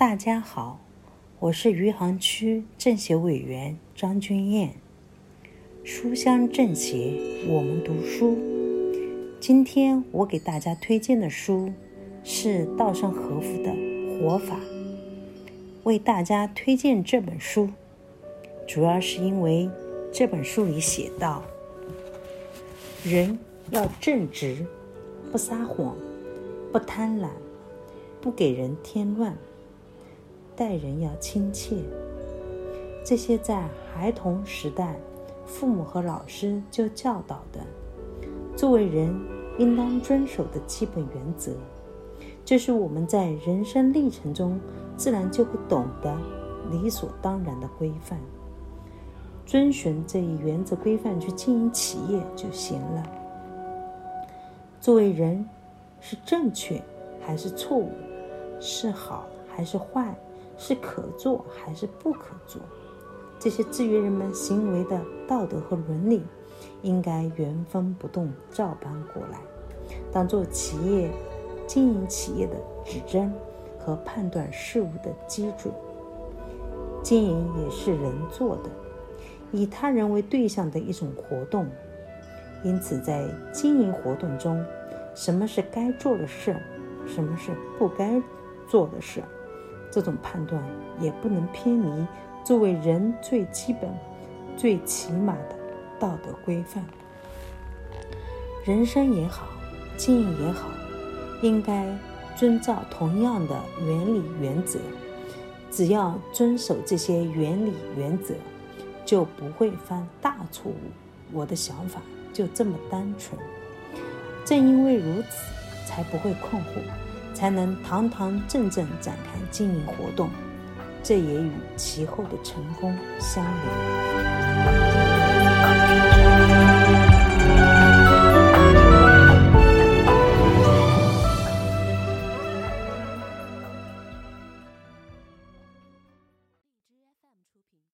大家好，我是余杭区政协委员张君燕。书香政协，我们读书。今天我给大家推荐的书是稻盛和夫的《活法》。为大家推荐这本书，主要是因为这本书里写道：人要正直，不撒谎，不贪婪，不给人添乱。待人要亲切，这些在孩童时代，父母和老师就教导的，作为人应当遵守的基本原则，这是我们在人生历程中自然就会懂得、理所当然的规范。遵循这一原则规范去经营企业就行了。作为人，是正确还是错误？是好还是坏？是可做还是不可做？这些制约人们行为的道德和伦理，应该原封不动照搬过来，当做企业经营企业的指针和判断事物的基准。经营也是人做的，以他人为对象的一种活动，因此在经营活动中，什么是该做的事，什么是不该做的事。这种判断也不能偏离作为人最基本、最起码的道德规范。人生也好，经营也好，应该遵照同样的原理原则。只要遵守这些原理原则，就不会犯大错误。我的想法就这么单纯。正因为如此，才不会困惑。才能堂堂正正展开经营活动这也与其后的成功相连。